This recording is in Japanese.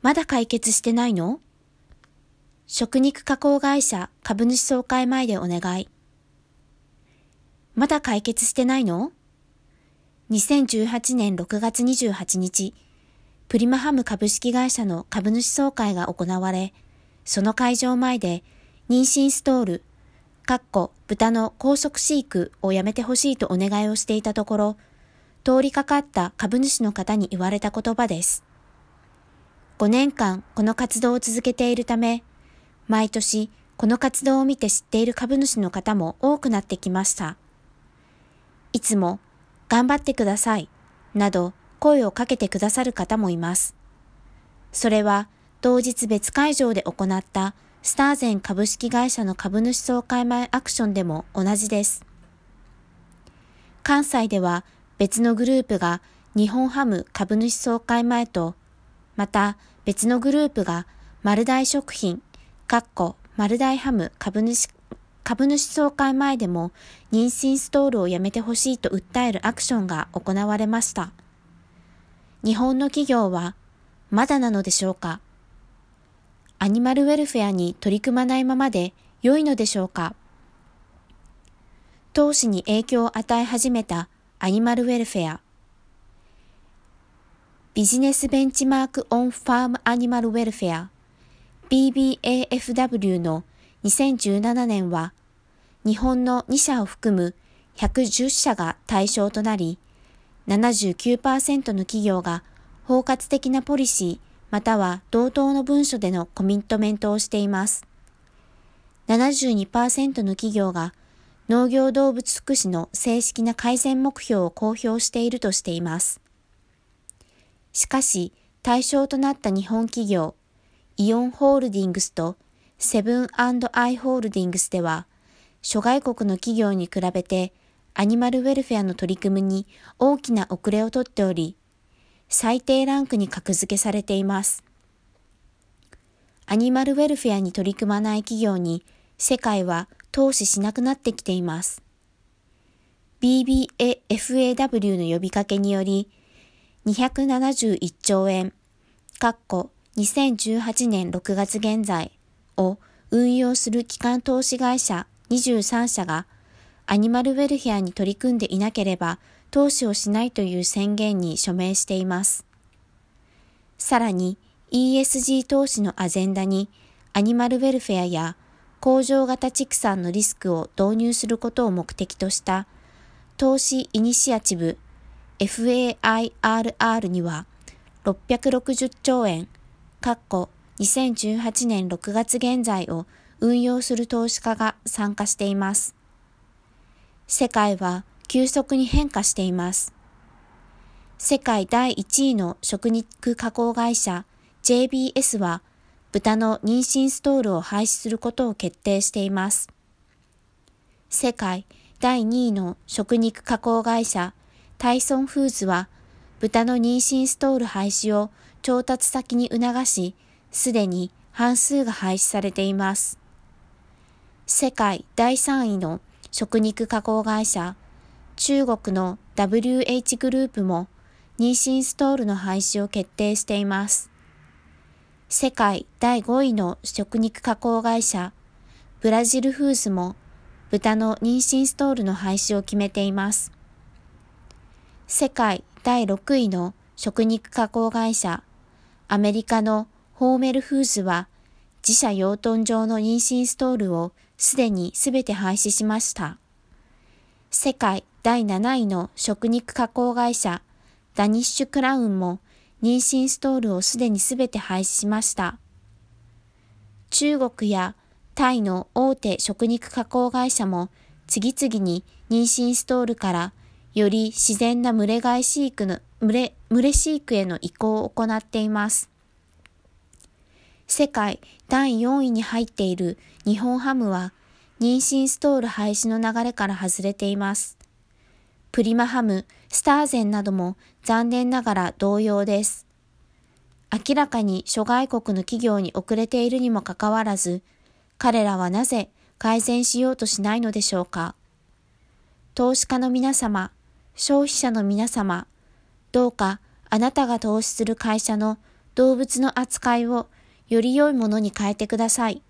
まだ解決してないの？食肉加工会社株主総会前でお願い。まだ解決してないの ?2018 年6月28日、プリマハム株式会社の株主総会が行われ、その会場前で妊娠ストール、かっこ豚の高速飼育をやめてほしいとお願いをしていたところ、通りかかった株主の方に言われた言葉です。5年間この活動を続けているため、毎年この活動を見て知っている株主の方も多くなってきました。いつも頑張ってくださいなど声をかけてくださる方もいます。それは当日別会場で行ったスターゼン株式会社の株主総会前アクションでも同じです。関西では別のグループが日本ハム株主総会前と、また別のグループが丸大食品、かっこ丸大ハム株主株主総会前でも妊娠ストールをやめてほしいと訴えるアクションが行われました。日本の企業はまだなのでしょうか？アニマルウェルフェアに取り組まないままで良いのでしょうか？投資に影響を与え始めたアニマルウェルフェア。 Business Benchmark on Farm Animal Welfare BBFAW の2017年は日本の2社を含む110社が対象となり79%の企業が包括的なポリシーまたは同等の文書でのコミットメントをしています。72%の企業が農業動物福祉の正式な改善目標を公表しているとしています。しかし、対象となった日本企業、イオンホールディングスとセブンアイ・ホールディングスでは、諸外国の企業に比べてアニマルウェルフェアの取り組みに大きな遅れをとっており、最低ランクに格付けされています。アニマルウェルフェアに取り組まない企業に世界は投資しなくなってきています。BBAFAW の呼びかけにより、271兆円、括弧2018年6月現在を運用する機関投資会社23社がアニマルウェルフェアに取り組んでいなければ投資をしないという宣言に署名しています。さらに ESG 投資のアジェンダにアニマルウェルフェアや工場型畜産のリスクを導入することを目的とした投資イニシアチブ FAIRR には660兆円、括弧2018年6月現在を運用する投資家が参加しています。世界は急速に変化しています。世界第1位の食肉加工会社 JBS は豚の妊娠ストールを廃止することを決定しています。世界第2位の食肉加工会社タイソンフーズは豚の妊娠ストール廃止を調達先に促し、すでに半数が廃止されています。世界第3位の食肉加工会社中国の WH グループも妊娠ストールの廃止を決定しています。世界第5位の食肉加工会社ブラジルフーズも豚の妊娠ストールの廃止を決めています。世界第6位の食肉加工会社アメリカのホーメルフーズは自社養豚場の妊娠ストールをすでにすべて廃止しました。世界第7位の食肉加工会社ダニッシュクラウンも妊娠ストールをすでにすべて廃止しました。中国やタイの大手食肉加工会社も次々に妊娠ストールからより自然な群れ飼い飼育の群れ、群れ飼育への移行を行っています。世界第4位に入っている日本ハムは妊娠ストール廃止の流れから外れています。プリマハム、スターゼンなども残念ながら同様です。明らかに諸外国の企業に遅れているにもかかわらず、彼らはなぜ改善しようとしないのでしょうか。投資家の皆様、消費者の皆様、どうかあなたが投資する会社の動物の扱いをより良いものに変えてください。